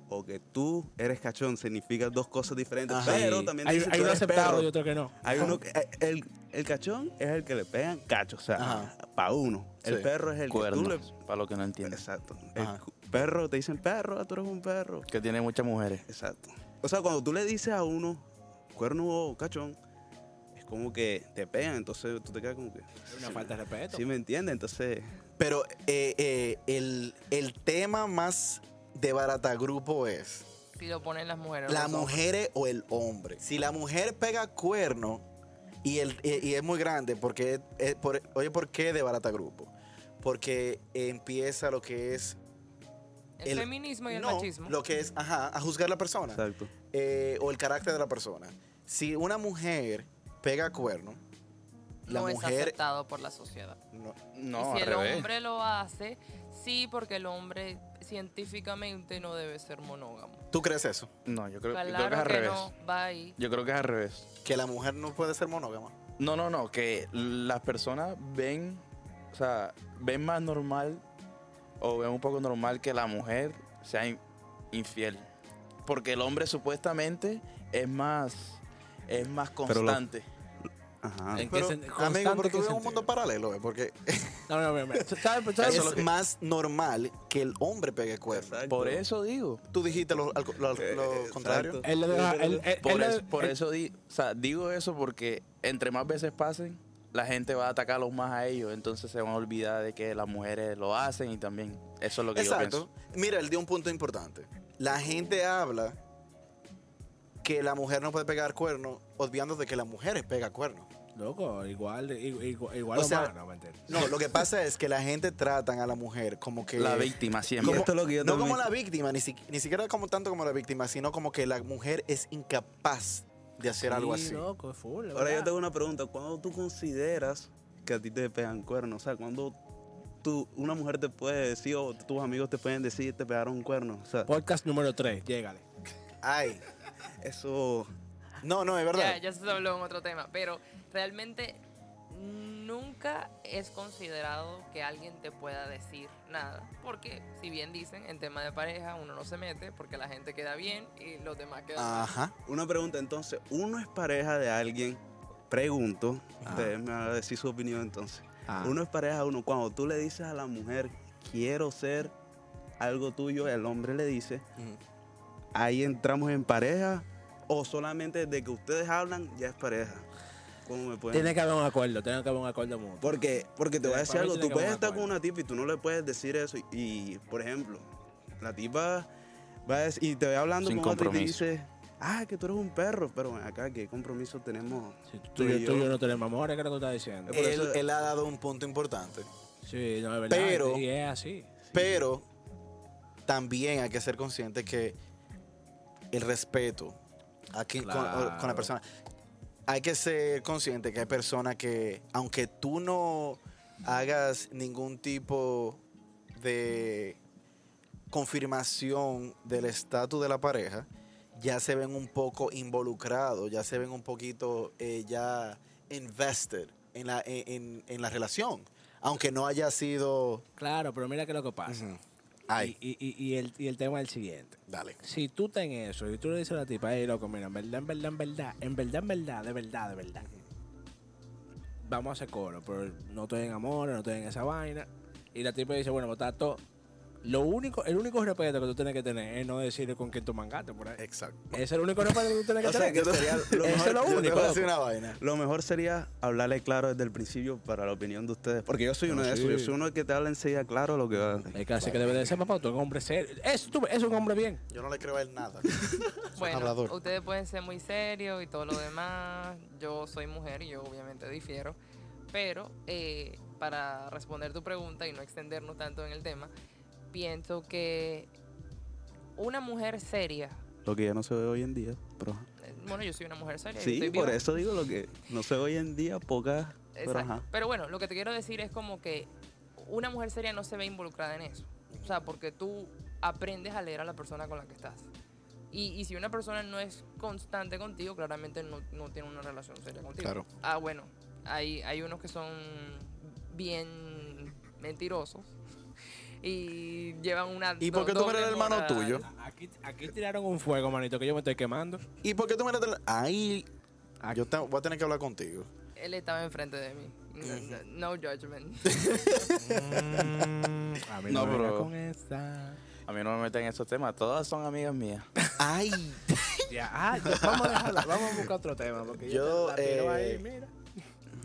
o que tú eres cachón, significa dos cosas diferentes. Ajá. Pero también hay, dice hay uno aceptado perro. y otro que no. Hay uno que, eh, el, el cachón es el que le pegan cacho, o sea, para uno. El Sí. perro es el que tú le... Cuernos, para los que no entienden. Exacto. El Ajá. perro, te dicen perro, tú eres un perro. Que tiene muchas mujeres. Exacto. O sea, cuando tú le dices a uno cuerno o cachón, es como que te pegan, entonces tú te quedas como que... Es una falta de respeto. ¿Sí me entiendes? Entonces... Pero eh, eh, el, el tema más de barata grupo es Si lo ponen las mujeres. la mujer o el hombre. Si la mujer pega cuerno y, el, y, y es muy grande, porque es- es por- oye, ¿por qué de barata grupo? Porque empieza lo que es El, el- feminismo y el no, machismo. Lo que es, ajá, a juzgar la persona. Exacto. eh, o el carácter de la persona. Si una mujer pega cuerno, la no es mujer. aceptado por la sociedad. no- No, y si al el revés. hombre lo hace, sí, porque el hombre científicamente no debe ser monógamo. ¿Tú crees eso? No, yo creo, yo creo que es al que revés. no, va ahí. Yo creo que es al revés. Que la mujer no puede ser monógama. No, no, no, que las personas ven, o sea, ven más normal o ven un poco normal que la mujer sea in- infiel. Porque el hombre supuestamente es más, es más lo- constante. Ajá. ¿En qué Pero, sen- amigo, pero tú vives en un mundo paralelo, ¿eh? porque No, no. ¿Sabes- Es más normal que el hombre pegue. Exacto. Por eso digo. Tú dijiste lo, lo- lo Eh, contrario. Por, eso, por eso di- o sea, digo eso porque entre más veces pasen, la gente va a atacarlos más a ellos. Entonces se van a olvidar de que las mujeres lo hacen y también eso es lo que yo Exacto. pienso. Mira, él dio un punto importante. La gente habla que la mujer no puede pegar cuernos, obviando de que la mujer pega cuernos. Loco, igual, igual, igual O sea, humano, ¿me entiendes? No, lo que pasa es que la gente tratan a la mujer como que... La víctima siempre. esto es lo que yo no también- como la víctima, ni, si- ni siquiera como tanto como la víctima, sino como que la mujer es incapaz de hacer algo Sí, así. loco, es full, Ahora yo tengo una pregunta. ¿Cuándo tú consideras que a ti te pegan cuernos? O sea, cuando tú, una mujer te puede decir o tus amigos te pueden decir te pegaron un cuerno? O sea, Podcast número 3, llégale. Ay, eso... no, no, es verdad. Ya, ya se habló en otro tema, pero realmente nunca es considerado que alguien te pueda decir nada, porque si bien dicen, en tema de pareja uno no se mete porque la gente queda bien y los demás quedan mal. Ajá. Una pregunta, entonces, uno es pareja de alguien, pregunto, ustedes me van a decir su opinión entonces. Ah. Uno es pareja de uno, cuando tú le dices a la mujer, quiero ser algo tuyo, el hombre le dice. Ahí entramos en pareja o solamente desde que ustedes hablan ya es pareja. ¿Cómo me pueden Tiene que haber un acuerdo, tiene que haber un acuerdo mutuo. Porque, porque te voy a decir algo, tú que puedes estar con una tipa y tú no le puedes decir eso. Y, y, por ejemplo, la tipa va a decir, y te voy hablando Sin con otra y te dice, ah, que tú eres un perro, pero acá, ¿qué compromiso tenemos? Si tú, tú y y tú y yo? no tenemos amor, ¿qué es lo que tú estás diciendo? Él, eso- él ha dado un punto importante. Sí, no, es verdad. Pero- y es así. Pero también hay que ser consciente que el respeto aquí con- Claro. con, la persona. Hay que ser consciente que hay personas que, aunque tú no hagas ningún tipo de confirmación del estatus de la pareja, ya se ven un poco involucrados, ya se ven un poquito eh, ya invested en la, en, en- en la relación, aunque no haya sido... Claro, pero mira qué es lo que pasa. Ay, Y, y- y- y el, y el tema es el siguiente. dale. Si tú estás en eso y tú le dices a la tipa, hey, loco, mira, en verdad, en verdad, en verdad, en verdad, en verdad, de verdad, de verdad. Vamos a hacer coro, pero no estoy en amor, no estoy en esa vaina. Y la tipa dice, bueno, pues está todo. Lo único, el único respeto que tú tienes que tener es no decirle con quién tú mangaste por ahí. Exacto. Ese es el único respeto que tú tienes que O sea, tener. que sería lo Eso es lo único. decir una vaina. Lo mejor sería hablarle claro desde el principio para la opinión de ustedes. Porque yo soy No, uno de esos, yo soy uno que te habla enseguida claro lo que va a hacer. Es así que debe de ser, papá, tú eres un hombre serio. Eso, tú, es un hombre bien. Yo no le creo a él nada. Bueno, hablador. ustedes pueden ser muy serios y todo lo demás. Yo soy mujer y yo obviamente difiero. Pero eh, para responder tu pregunta y no extendernos tanto en el tema, pienso que una mujer seria, Lo que ya no se ve hoy en día. Pero, bueno, yo soy una mujer seria. sí, estoy por eso digo lo que no se ve hoy en día, pocas. Pero, ajá. Pero bueno, lo que te quiero decir es como que una mujer seria no se ve involucrada en eso. O sea, porque tú aprendes a leer a la persona con la que estás. Y, y si una persona no es constante contigo, claramente no, no tiene una relación seria contigo. Claro. Ah, bueno, hay, hay unos que son bien mentirosos y llevan una... ¿Y por do- qué tú eres el hermano tuyo? Aquí, aquí tiraron un fuego, manito, que yo me estoy quemando. ¿Y por qué tú me eres del- Ahí. Yo te- voy a tener que hablar contigo. Él estaba enfrente de mí. No, no judgment. Mm, a mí no, No, pero- con esa. A mí no me meten en esos temas. Todas son amigas mías. Ay. Ya, ah, ya, vamos a dejarlo, vamos a buscar otro tema. Porque Yo, yo, te la tiro eh, ahí, mira.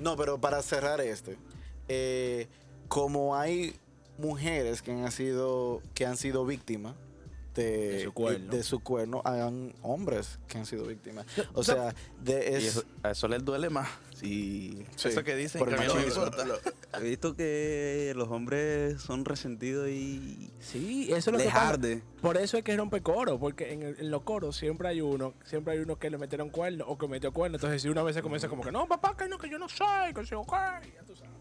No, pero para cerrar este. eh, como hay mujeres que han sido, que han sido víctimas de, De su cuerno. de su cuerno, hayan hombres que han sido víctimas. O sea, de, es, eso, a eso les duele más. Sí. Sí, Eso que dicen por que no. He visto que los hombres son resentidos y Sí, eso es lo les que pasa. arde. Por eso es que rompe coro, porque en, el- en los coros siempre hay uno, siempre hay uno que le metieron cuerno o que metió cuerno. Entonces, si una vez se comienza como que no, papá, que no, que yo no sé, que sé, ok, ya tú sabes.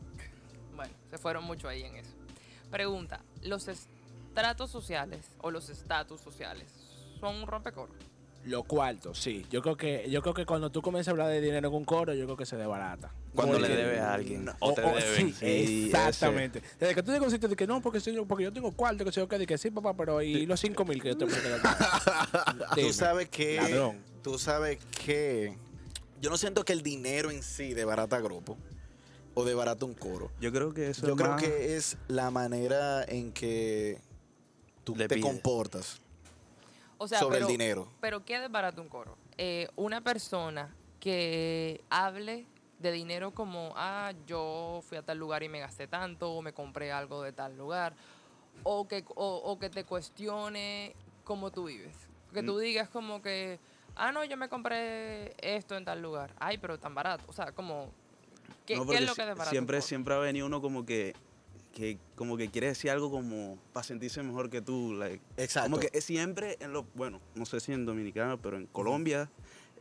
Bueno, se fueron mucho ahí en eso. Pregunta, ¿los estratos sociales o los estatus sociales son un rompecoro? Los cuartos, sí. Yo creo que, yo creo que cuando tú comienzas a hablar de dinero en un coro, yo creo que se desbarata. Cuando Porque- le debes a alguien. O- O te o- deben. sí, Sí, exactamente. Desde que tú llegas a un sitio de que no, porque, soy- porque yo tengo cuarto, que sé yo qué, de que sí, papá, pero y los cinco mil que yo te puedo tú sabes que. Ladrón. Tú sabes que. Yo no siento que el dinero en sí de barata grupo. O de barato un coro. Yo creo que eso Yo es creo más- que es la manera en que tú Le te pides. comportas O sea, sobre pero, el dinero. Pero ¿qué es barato un coro? Eh, una persona que hable de dinero como, ah, yo fui a tal lugar y me gasté tanto, o me compré algo de tal lugar, o que, o, o que te cuestione cómo tú vives. Que tú digas como que, ah, no, yo me compré esto en tal lugar. Ay, pero tan barato. O sea, como, ¿qué, No, qué es lo que siempre, siempre ha venido uno como que, que como que quiere decir algo como para sentirse mejor que tú. like, Exacto. Como que es siempre en lo, bueno, no sé si en Dominicana, pero en Colombia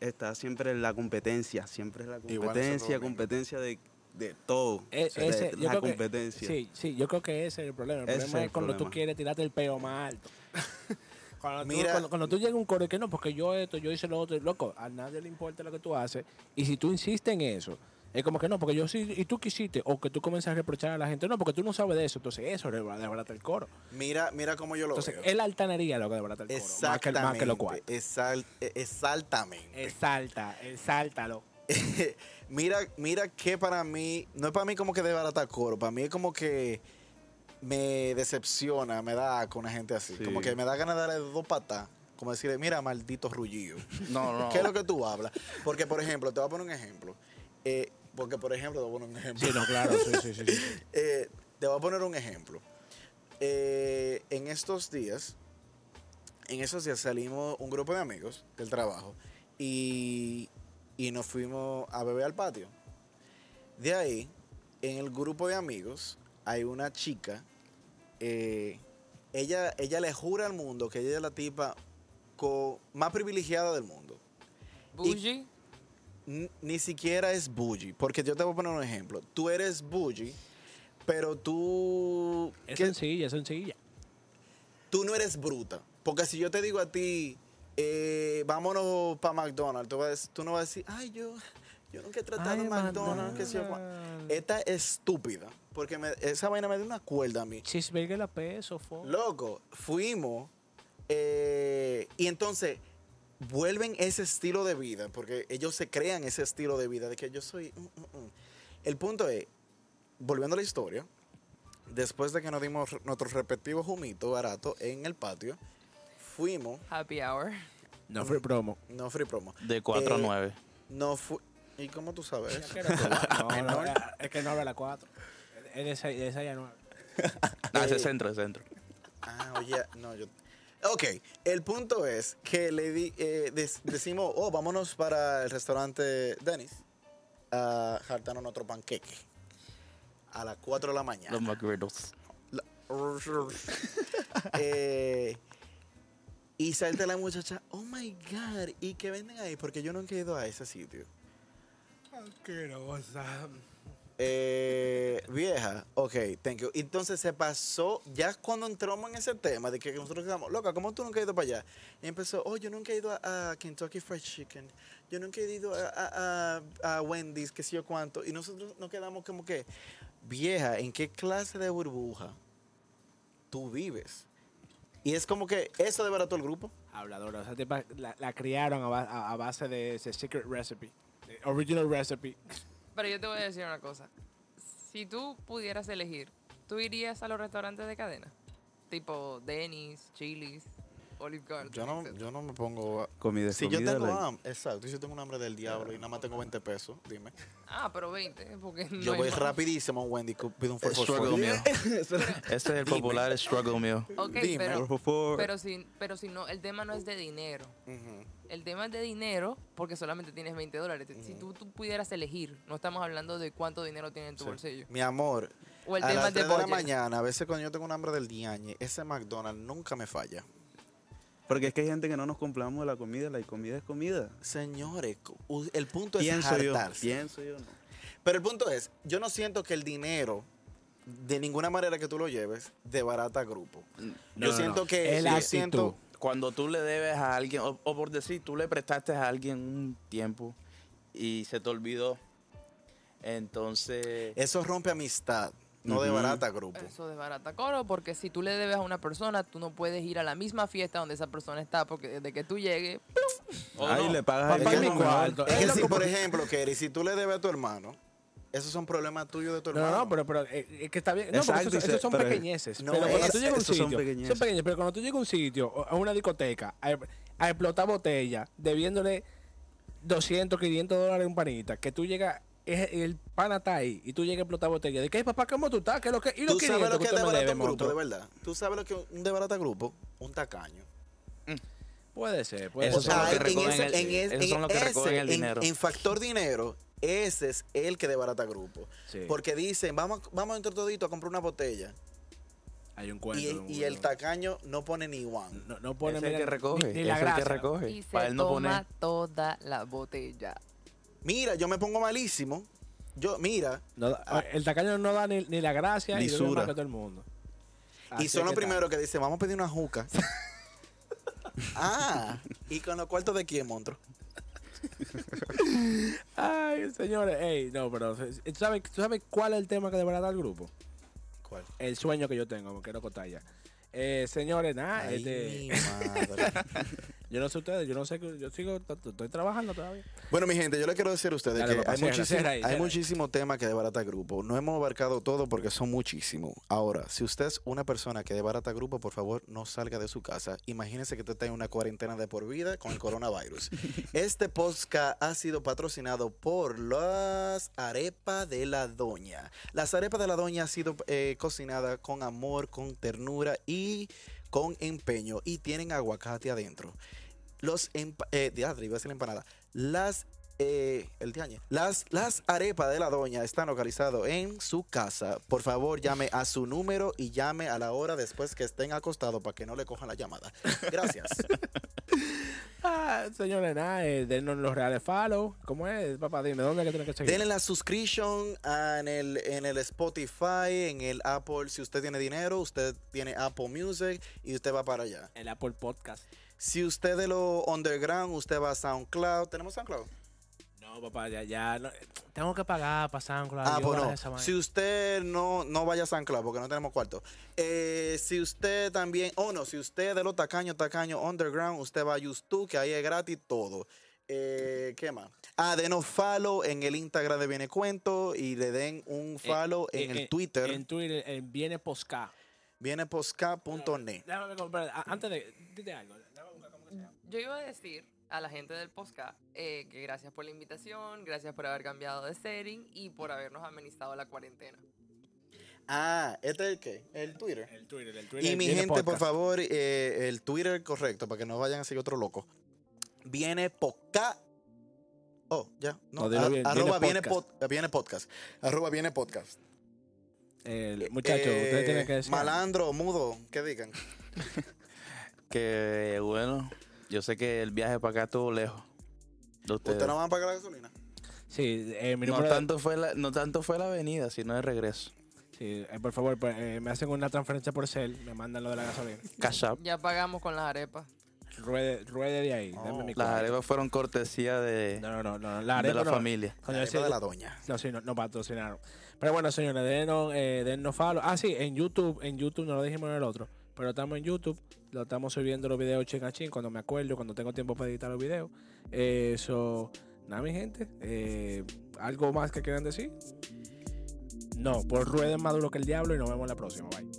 está siempre la competencia, siempre es la Igual competencia, Domingo. competencia de, de todo. E- O sea, ese- de yo la que- competencia. sí, sí, yo creo que ese es el problema. El Ese problema es el cuando tú problema. quieres tirarte el peo más alto. cuando, tú, Mira- cuando, cuando tú llegas a un coro que no, porque yo esto, yo hice lo otro, loco, a nadie le importa lo que tú haces. Y si tú insistes en eso, es como que no, porque yo sí, y tú quisiste, o que tú comienzas a reprochar a la gente, no, porque tú no sabes de eso, entonces eso es desbarata el coro. Mira, mira cómo yo lo Entonces, veo. es la altanería lo que desbarata el coro, más que, Exactamente. más que lo cual. Exal- eh, exactamente. Exalta, exáltalo. mira, mira que para mí, no es para mí como que de barata coro, para mí es como que me decepciona, me da con una gente así. Sí. Como que me da ganas de darle dos patas. Como decirle, mira, maldito rullillo. No, no. ¿Qué es lo que tú hablas? Porque, por ejemplo, te voy a poner un ejemplo. Eh, porque, por ejemplo, te voy a poner un ejemplo. Sí, no, claro, sí, sí, sí. sí. Eh, te voy a poner un ejemplo. Eh, en estos días, en esos días salimos un grupo de amigos del trabajo y, y nos fuimos a beber al patio. De ahí, en el grupo de amigos, hay una chica. eh, ella, ella le jura al mundo que ella es la tipa co- más privilegiada del mundo. Bougie. Ni siquiera es bougie. Porque yo te voy a poner un ejemplo. Tú eres bougie, pero tú. Es ¿qué- sencilla, es sencilla. tú no eres bruta. Porque si yo te digo a ti, eh, vámonos para McDonald's, tú, vas tú no vas a decir, ay, yo, yo nunca he tratado Ay, McDonald's, cuán-". McDonald's. Esta es estúpida. Porque me- esa vaina me dio una cuerda a mí. Cheeseburger a peso, fo. Loco, fuimos. eh, y entonces vuelven ese estilo de vida, porque ellos se crean ese estilo de vida de que yo soy. mm, mm, mm. El punto es, volviendo a la historia, después de que nos dimos nuestros respectivos humitos baratos en el patio, fuimos, Happy hour. No free promo. no free promo, De 4 a Eh, 9. no fu ¿Y cómo tú sabes? No, no, es que no abre a las 4. Es de 6 de seis a 9. No, ese es centro, es centro. Ah, oye, no, yo. Ok, el punto es que le di, eh, des- decimos, oh, vámonos para el restaurante Dennis a jartarnos otro panqueque a las 4 de la mañana. Los McGriddles. La- Eh, y salta la muchacha, oh my god, ¿y qué venden ahí? Porque yo nunca he ido a ese sitio. Eh, vieja, ok, thank you. Entonces se pasó, ya cuando entramos en ese tema de que nosotros quedamos, loca, ¿cómo tú nunca has ido para allá? Empezó, oh, yo nunca he ido a, Kentucky Fried Chicken, yo nunca he ido a, Wendy's, qué sé yo cuánto. Y nosotros nos quedamos como que, vieja, ¿en qué clase de burbuja tú vives? Y es como que eso de barato el grupo. Habladora. Esa tipa la, la criaron a, ba- a- a base de ese secret recipe. de original recipe. Pero yo te voy a decir una cosa. Si tú pudieras elegir, ¿tú irías a los restaurantes de cadena? Tipo Denny's, Chili's, Olive Garden. Yo no, etc. yo no me pongo... a- Comida, Si yo comida, tengo like, hambre, exacto, si yo tengo un hambre del diablo y nada más tengo 20 pesos, dime. Ah, pero 20, porque no Yo voy más. rapidísimo a Wendy, pido un for struggle meal. Ese es el Dime. popular struggle meal. Ok, Dime. pero, por favor. pero, si, pero si no, el tema no es de dinero. El tema es de dinero porque solamente tienes 20 dólares. Si tú, tú pudieras elegir, no estamos hablando de cuánto dinero tienes en tu bolsillo. Mi amor, O el a tema las de 3 de la mañana, a veces cuando yo tengo un hambre del diañe, ese McDonald's nunca me falla. Porque es que hay gente que no nos compramos de la comida, la comida es comida. Señores, el punto es Pienso yo, hartarse. pienso yo, no. Pero el punto es, yo no siento que el dinero, de ninguna manera que tú lo lleves, de barata grupo. No, yo no, siento no. que... Es yo siento. Cuando tú le debes a alguien, o, o por decir, tú le prestaste a alguien un tiempo y se te olvidó. Entonces, eso rompe amistad, no de Ujú. barata grupo. Eso de barata coro, porque si tú le debes a una persona, tú no puedes ir a la misma fiesta donde esa persona está, porque desde que tú llegues, o Ahí no, le pagas ella, cuarto. mejor. Es Es que si, por ejemplo, Kerry, si tú le debes a tu hermano, esos son problemas tuyos de tu No, hermano. no, pero, pero eh, es que está bien. No, porque Exacto, esos, se- esos son pero- pequeñeces. No, pero cuando es- tú llegas a un esos son sitio, pequeñeces. son pequeños, pero cuando tú llegas a un sitio, a una discoteca, a, a explotar botella, debiéndole 200, 500 dólares a un panita, que tú llegas, es, el pana está ahí, y tú llegas a explotar botella, de que, "Ay, papá, ¿cómo tú estás? ¿Qué es lo que, y los Tú sabes 500 lo que que es debe, un grupo, de verdad. Tú sabes lo que es un desbaratar grupo, un tacaño. Puede ser, puede Esos ser. son los que en recogen ese- el- en es- esos en son los que ese- recogen el en- dinero. En factor dinero, ese es el que desbarata grupo. Sí. Porque dicen, vamos, vamos entre toditos a comprar una botella. Hay un cuento. Y, un- y el tacaño no pone ni one. No, no pone es el que recoge. Ni, ni es la el que recoge. Y se Para él no toma poner. toda la botella. Mira, yo me pongo malísimo. Yo, mira, No el tacaño no da ni, ni la gracia y Lisura. más que todo el mundo. Así y son es los primeros que dicen, vamos a pedir una juca. ah, ¿y con los cuartos de quién, monstruo? Ay, señores, ey, no, pero ¿tú sabes, ¿tú sabes cuál es el tema que deberá dar el grupo? ¿Cuál? El sueño que yo tengo, me quiero contar ya. Eh, señores, nada, este. yo no sé ustedes, yo no sé, que- yo sigo, estoy trabajando todavía. Bueno, mi gente, yo le quiero decir a ustedes Dale, que papá, hay, muchísimo, ahí, hay muchísimo tema que desbarata grupo. No hemos abarcado todo porque son muchísimos. Ahora, si usted es una persona que desbarata grupo, por favor, no salga de su casa. Imagínese que usted está en una cuarentena de por vida con el coronavirus. Este podcast ha sido patrocinado por las arepas de la doña. Las arepas de la doña ha sido eh, cocinada con amor, con ternura y con empeño y tienen aguacate adentro. Los eh, diadre, iba a decir la empanada. Las eh, el tiañe. Las, las arepas de la doña están localizadas en su casa. Por favor, llame a su número y llame a la hora después que estén acostados para que no le cojan la llamada. Gracias. Ah, señores, nada, eh, denos los reales follow. ¿Cómo es? Papá, dime, ¿dónde es que tienen que seguir? Denle la suscription ah, en el, en el Spotify, en el Apple. Si usted tiene dinero, usted tiene Apple Music y usted va para allá. El Apple Podcast. Si usted de lo underground, usted va a SoundCloud. ¿Tenemos SoundCloud? No, papá, ya, ya, no, tengo que pagar para SoundCloud. Ah, pues no. esa. Si usted no, no vaya a San Cloud porque no tenemos cuarto. Eh, si usted también, oh no, si usted de los tacaños, tacaños underground, usted va a YouTube, que ahí es gratis todo. Eh, ¿Qué más? Ah, denos follow en el Instagram de Viene Cuento y le den un follow Eh, en eh, el Twitter, En Twitter, en Viene Posca. espera, a- antes de. Dite algo. déjame buscar cómo que se llama. Yo iba a decir a la gente del podcast eh, que gracias por la invitación, gracias por haber cambiado de setting y por habernos amenizado la cuarentena. Ah, ¿este es el qué? El Twitter. El Twitter, el Twitter. Y mi gente, por Podcast. favor, eh, el Twitter correcto, para que no vayan a seguir otro loco. Viene Posca. Oh, ya. No, No, bien, arroba viene viene pod- viene podcast. Arroba viene podcast. Muchachos, Eh, ustedes tienen que decir. Malandro, mudo, que digan. Que bueno, yo sé que el viaje para acá estuvo lejos de ustedes. ¿Ustedes no van a pagar la gasolina? Sí, eh, mi no, de- tanto fue la, no tanto fue la avenida, sino el regreso. Sí, eh, por favor, pues, eh, me hacen una transferencia por cel, me mandan lo de la gasolina. Cash App. Ya pagamos con las arepas. Ruede, ruede de ahí, dame mi Las arepas fueron cortesía de, No, no, no, no, la de la no. familia. La de la doña. No, sí, no, no patrocinaron. Pero bueno, señores, denos, eh, denos follow. Ah, sí, en YouTube, en YouTube, no lo dijimos en el otro, pero estamos en YouTube, lo estamos subiendo los videos chin a chin cuando me acuerdo, cuando tengo tiempo para editar los videos. Eso, nada, mi gente, eh, ¿algo más que quieran decir? No, pues rueden más duro que el diablo y nos vemos la próxima. Bye.